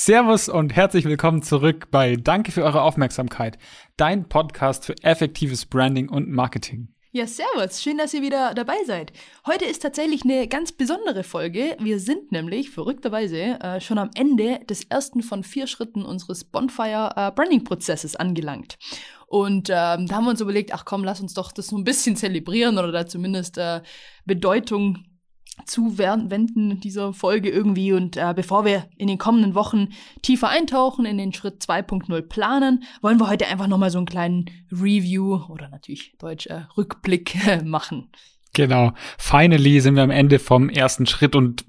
Servus und herzlich willkommen zurück bei Danke für eure Aufmerksamkeit, dein Podcast für effektives Branding und Marketing. Ja, servus, schön, dass ihr wieder dabei seid. Heute ist tatsächlich eine ganz besondere Folge. Wir sind nämlich verrückterweise äh, schon am Ende des ersten von vier Schritten unseres Bonfire äh, Branding Prozesses angelangt. Und ähm, da haben wir uns überlegt, ach komm, lass uns doch das so ein bisschen zelebrieren oder da zumindest äh, Bedeutung zuwenden dieser Folge irgendwie. Und äh, bevor wir in den kommenden Wochen tiefer eintauchen, in den Schritt 2.0 planen, wollen wir heute einfach nochmal so einen kleinen Review oder natürlich Deutsch äh, Rückblick äh, machen. Genau. Finally sind wir am Ende vom ersten Schritt und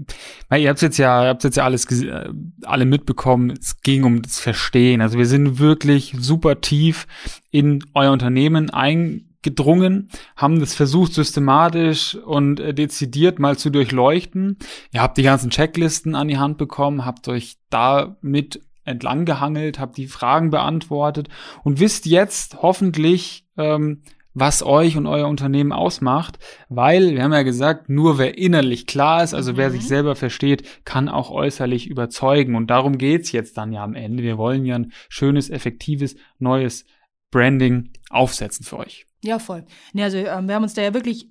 na, ihr habt jetzt ja, ihr habt jetzt ja alles äh, alle mitbekommen. Es ging um das Verstehen. Also wir sind wirklich super tief in euer Unternehmen ein gedrungen, haben das versucht systematisch und äh, dezidiert mal zu durchleuchten. Ihr habt die ganzen Checklisten an die Hand bekommen, habt euch damit entlang gehangelt, habt die Fragen beantwortet und wisst jetzt hoffentlich, ähm, was euch und euer Unternehmen ausmacht, weil wir haben ja gesagt, nur wer innerlich klar ist, also mhm. wer sich selber versteht, kann auch äußerlich überzeugen und darum geht's jetzt dann ja am Ende. Wir wollen ja ein schönes, effektives, neues Branding aufsetzen für euch. Ja, voll. Nee, also ähm, wir haben uns da ja wirklich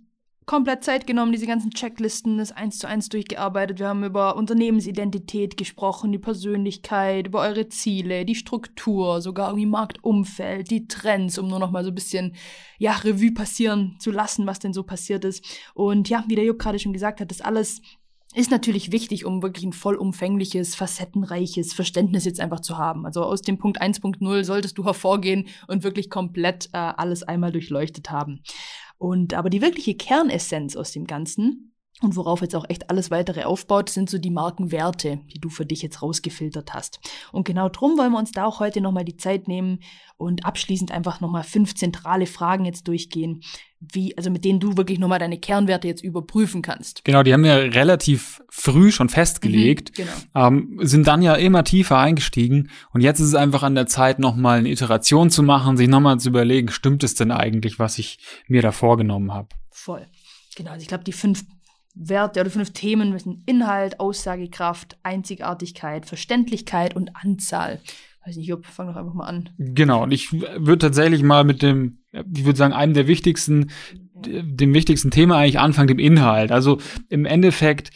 komplett Zeit genommen, diese ganzen Checklisten, das eins zu eins durchgearbeitet. Wir haben über Unternehmensidentität gesprochen, die Persönlichkeit, über eure Ziele, die Struktur, sogar irgendwie Marktumfeld, die Trends, um nur noch mal so ein bisschen, ja, Revue passieren zu lassen, was denn so passiert ist. Und ja, wie der Juck gerade schon gesagt hat, das alles ist natürlich wichtig, um wirklich ein vollumfängliches, facettenreiches Verständnis jetzt einfach zu haben. Also aus dem Punkt 1.0 solltest du hervorgehen und wirklich komplett äh, alles einmal durchleuchtet haben. Und aber die wirkliche Kernessenz aus dem Ganzen und worauf jetzt auch echt alles weitere aufbaut, sind so die Markenwerte, die du für dich jetzt rausgefiltert hast. Und genau drum wollen wir uns da auch heute nochmal die Zeit nehmen und abschließend einfach nochmal fünf zentrale Fragen jetzt durchgehen, wie, also mit denen du wirklich nochmal deine Kernwerte jetzt überprüfen kannst. Genau, die haben wir relativ früh schon festgelegt, mhm, genau. ähm, sind dann ja immer tiefer eingestiegen und jetzt ist es einfach an der Zeit, nochmal eine Iteration zu machen, sich nochmal zu überlegen, stimmt es denn eigentlich, was ich mir da vorgenommen habe? Voll. Genau, also ich glaube, die fünf Werte oder fünf Themen müssen Inhalt, Aussagekraft, Einzigartigkeit, Verständlichkeit und Anzahl. Weiß nicht, Jupp, fang doch einfach mal an. Genau, und ich würde tatsächlich mal mit dem, ich würde sagen, einem der wichtigsten, dem wichtigsten Thema eigentlich anfangen, dem Inhalt. Also im Endeffekt,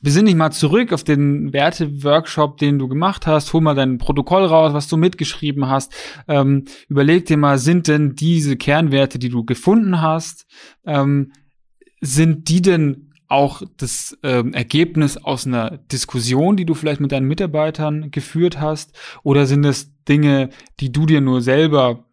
besinn dich mal zurück auf den Werte-Workshop, den du gemacht hast, hol mal dein Protokoll raus, was du mitgeschrieben hast, ähm, überleg dir mal, sind denn diese Kernwerte, die du gefunden hast, ähm, sind die denn auch das ähm, Ergebnis aus einer Diskussion, die du vielleicht mit deinen Mitarbeitern geführt hast? Oder sind es Dinge, die du dir nur selber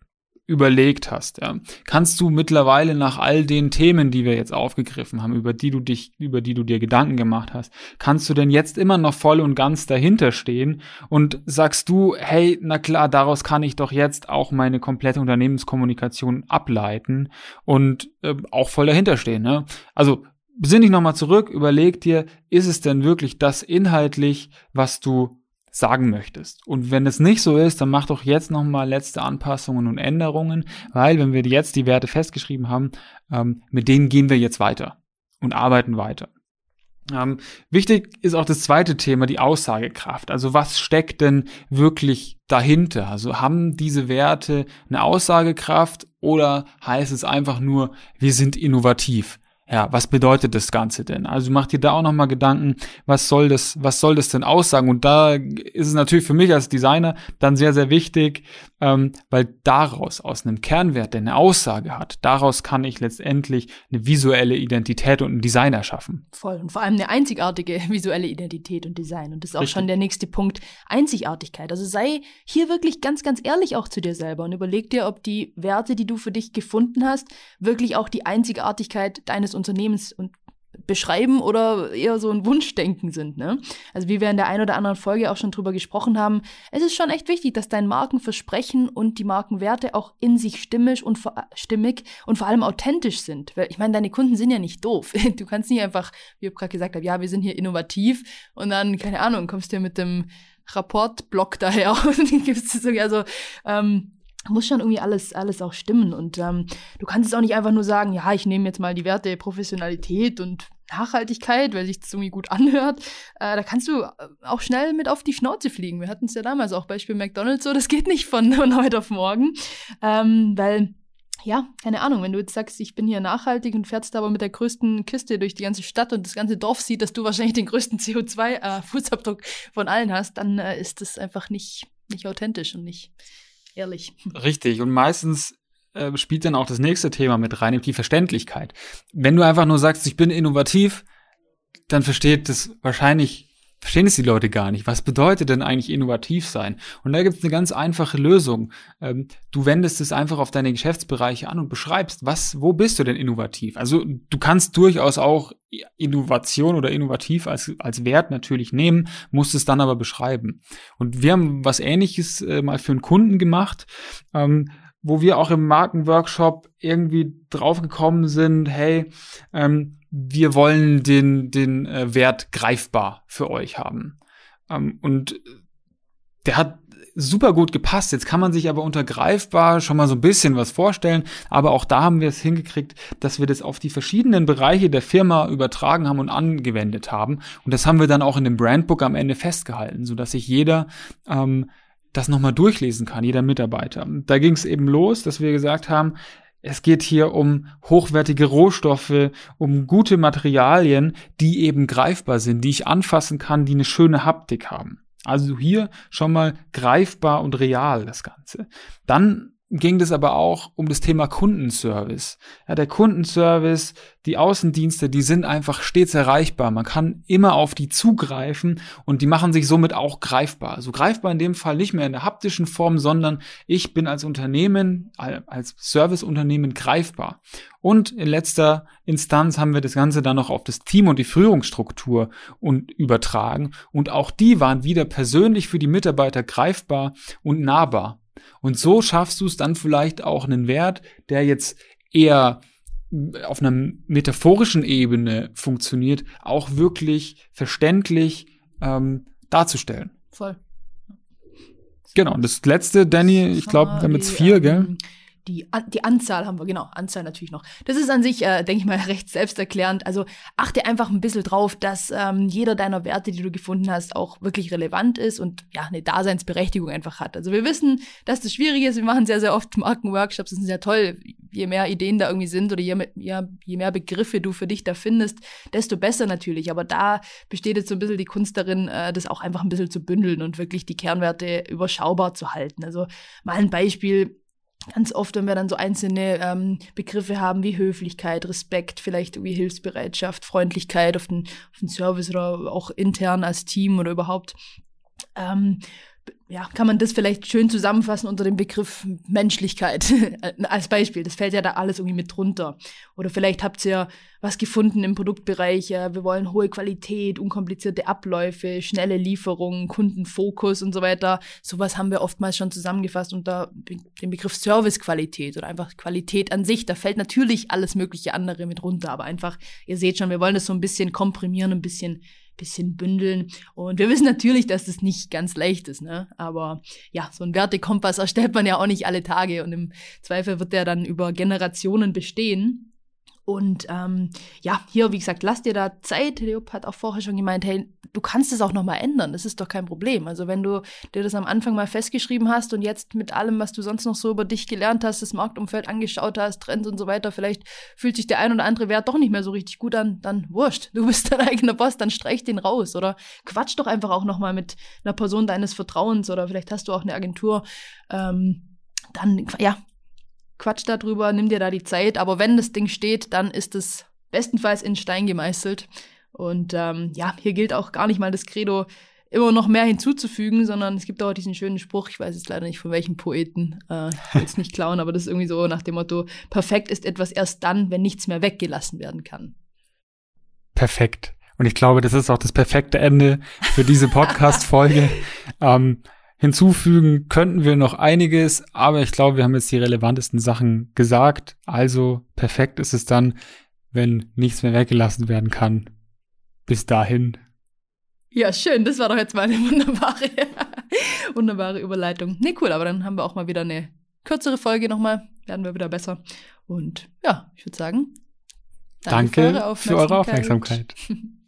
überlegt hast? Ja? Kannst du mittlerweile nach all den Themen, die wir jetzt aufgegriffen haben, über die du dich, über die du dir Gedanken gemacht hast, kannst du denn jetzt immer noch voll und ganz dahinter stehen und sagst du, hey, na klar, daraus kann ich doch jetzt auch meine komplette Unternehmenskommunikation ableiten und äh, auch voll dahinter stehen. Ne? Also besinn dich nochmal zurück, überleg dir, ist es denn wirklich das inhaltlich, was du sagen möchtest? Und wenn es nicht so ist, dann mach doch jetzt nochmal letzte Anpassungen und Änderungen, weil wenn wir jetzt die Werte festgeschrieben haben, ähm, mit denen gehen wir jetzt weiter und arbeiten weiter. Ähm, wichtig ist auch das zweite Thema, die Aussagekraft. Also was steckt denn wirklich dahinter? Also haben diese Werte eine Aussagekraft oder heißt es einfach nur, wir sind innovativ? Ja, was bedeutet das Ganze denn? Also mach dir da auch nochmal Gedanken, was soll das, was soll das denn aussagen? Und da ist es natürlich für mich als Designer dann sehr, sehr wichtig, ähm, weil daraus, aus einem Kernwert, der eine Aussage hat, daraus kann ich letztendlich eine visuelle Identität und ein Design erschaffen. Voll. Und vor allem eine einzigartige visuelle Identität und Design. Und das ist auch Richtig. schon der nächste Punkt, Einzigartigkeit. Also sei hier wirklich ganz, ganz ehrlich auch zu dir selber und überleg dir, ob die Werte, die du für dich gefunden hast, wirklich auch die Einzigartigkeit deines Unternehmens und beschreiben oder eher so ein Wunschdenken sind. Ne? Also wie wir in der einen oder anderen Folge auch schon drüber gesprochen haben, es ist schon echt wichtig, dass dein Markenversprechen und die Markenwerte auch in sich stimmig und stimmig und vor allem authentisch sind. Ich meine, deine Kunden sind ja nicht doof. Du kannst nicht einfach, wie ich gerade gesagt habe, ja, wir sind hier innovativ und dann, keine Ahnung, kommst du mit dem Rapportblock daher und gibst du so, also ähm, muss schon irgendwie alles, alles auch stimmen. Und ähm, du kannst es auch nicht einfach nur sagen, ja, ich nehme jetzt mal die Werte Professionalität und Nachhaltigkeit, weil sich das irgendwie gut anhört, äh, da kannst du auch schnell mit auf die Schnauze fliegen. Wir hatten es ja damals auch Beispiel McDonalds so, das geht nicht von, von heute auf morgen, ähm, weil ja, keine Ahnung, wenn du jetzt sagst, ich bin hier nachhaltig und fährst aber mit der größten Kiste durch die ganze Stadt und das ganze Dorf sieht, dass du wahrscheinlich den größten CO2-Fußabdruck äh, von allen hast, dann äh, ist das einfach nicht, nicht authentisch und nicht ehrlich. Richtig. Und meistens äh, spielt dann auch das nächste Thema mit rein, die Verständlichkeit. Wenn du einfach nur sagst, ich bin innovativ, dann versteht das wahrscheinlich verstehen es die Leute gar nicht. Was bedeutet denn eigentlich innovativ sein? Und da gibt es eine ganz einfache Lösung. Ähm, du wendest es einfach auf deine Geschäftsbereiche an und beschreibst, was, wo bist du denn innovativ? Also du kannst durchaus auch Innovation oder innovativ als, als Wert natürlich nehmen, musst es dann aber beschreiben. Und wir haben was ähnliches äh, mal für einen Kunden gemacht. Wo wir auch im Markenworkshop irgendwie draufgekommen sind, hey, ähm, wir wollen den, den äh, Wert greifbar für euch haben. Ähm, und der hat super gut gepasst. Jetzt kann man sich aber unter greifbar schon mal so ein bisschen was vorstellen. Aber auch da haben wir es hingekriegt, dass wir das auf die verschiedenen Bereiche der Firma übertragen haben und angewendet haben. Und das haben wir dann auch in dem Brandbook am Ende festgehalten, so dass sich jeder ähm, das nochmal durchlesen kann, jeder Mitarbeiter. Da ging es eben los, dass wir gesagt haben, es geht hier um hochwertige Rohstoffe, um gute Materialien, die eben greifbar sind, die ich anfassen kann, die eine schöne Haptik haben. Also hier schon mal greifbar und real das Ganze. Dann ging es aber auch um das Thema Kundenservice. Ja, der Kundenservice, die Außendienste, die sind einfach stets erreichbar. Man kann immer auf die zugreifen und die machen sich somit auch greifbar. Also greifbar in dem Fall nicht mehr in der haptischen Form, sondern ich bin als Unternehmen, als Serviceunternehmen greifbar. Und in letzter Instanz haben wir das Ganze dann noch auf das Team und die Führungsstruktur und übertragen. Und auch die waren wieder persönlich für die Mitarbeiter greifbar und nahbar. Und so schaffst du es dann vielleicht auch einen Wert, der jetzt eher auf einer metaphorischen Ebene funktioniert, auch wirklich verständlich ähm, darzustellen. Voll. Genau, und das letzte, Danny, ich glaube, wir haben jetzt vier, gell? Die, die Anzahl haben wir, genau, Anzahl natürlich noch. Das ist an sich, äh, denke ich mal, recht selbsterklärend. Also achte einfach ein bisschen drauf, dass ähm, jeder deiner Werte, die du gefunden hast, auch wirklich relevant ist und ja, eine Daseinsberechtigung einfach hat. Also wir wissen, dass das schwierig ist. Wir machen sehr, sehr oft Markenworkshops. Das ist sehr toll. Je mehr Ideen da irgendwie sind oder je mehr, ja, je mehr Begriffe du für dich da findest, desto besser natürlich. Aber da besteht jetzt so ein bisschen die Kunst darin, äh, das auch einfach ein bisschen zu bündeln und wirklich die Kernwerte überschaubar zu halten. Also mal ein Beispiel ganz oft, wenn wir dann so einzelne ähm, Begriffe haben wie Höflichkeit, Respekt, vielleicht irgendwie Hilfsbereitschaft, Freundlichkeit auf den, auf den Service oder auch intern als Team oder überhaupt, ähm, ja, kann man das vielleicht schön zusammenfassen unter dem Begriff Menschlichkeit als Beispiel. Das fällt ja da alles irgendwie mit drunter. Oder vielleicht habt ihr was gefunden im Produktbereich. Wir wollen hohe Qualität, unkomplizierte Abläufe, schnelle Lieferungen, Kundenfokus und so weiter. Sowas haben wir oftmals schon zusammengefasst unter dem Begriff Servicequalität oder einfach Qualität an sich. Da fällt natürlich alles mögliche andere mit runter. Aber einfach, ihr seht schon, wir wollen das so ein bisschen komprimieren, ein bisschen bisschen bündeln. Und wir wissen natürlich, dass das nicht ganz leicht ist, ne? Aber ja, so ein Wertekompass erstellt man ja auch nicht alle Tage und im Zweifel wird der dann über Generationen bestehen. Und ähm, ja, hier, wie gesagt, lass dir da Zeit. Leop hat auch vorher schon gemeint, hey, du kannst es auch nochmal ändern. Das ist doch kein Problem. Also wenn du dir das am Anfang mal festgeschrieben hast und jetzt mit allem, was du sonst noch so über dich gelernt hast, das Marktumfeld angeschaut hast, Trends und so weiter, vielleicht fühlt sich der ein oder andere Wert doch nicht mehr so richtig gut an, dann wurscht. Du bist dein eigener Boss, dann streich den raus. Oder quatsch doch einfach auch nochmal mit einer Person deines Vertrauens oder vielleicht hast du auch eine Agentur. Ähm, dann, ja, quatsch darüber, nimm dir da die Zeit. Aber wenn das Ding steht, dann ist es bestenfalls in Stein gemeißelt. Und ähm, ja, hier gilt auch gar nicht mal das Credo, immer noch mehr hinzuzufügen, sondern es gibt auch diesen schönen Spruch, ich weiß jetzt leider nicht von welchem Poeten, äh, ich will es nicht klauen, aber das ist irgendwie so nach dem Motto, perfekt ist etwas erst dann, wenn nichts mehr weggelassen werden kann. Perfekt. Und ich glaube, das ist auch das perfekte Ende für diese Podcast-Folge. ähm, Hinzufügen könnten wir noch einiges, aber ich glaube, wir haben jetzt die relevantesten Sachen gesagt. Also perfekt ist es dann, wenn nichts mehr weggelassen werden kann. Bis dahin. Ja, schön. Das war doch jetzt mal eine wunderbare, wunderbare Überleitung. Nee, cool, aber dann haben wir auch mal wieder eine kürzere Folge nochmal. Werden wir wieder besser. Und ja, ich würde sagen, Danke, für eure Aufmerksamkeit. Für eure Aufmerksamkeit.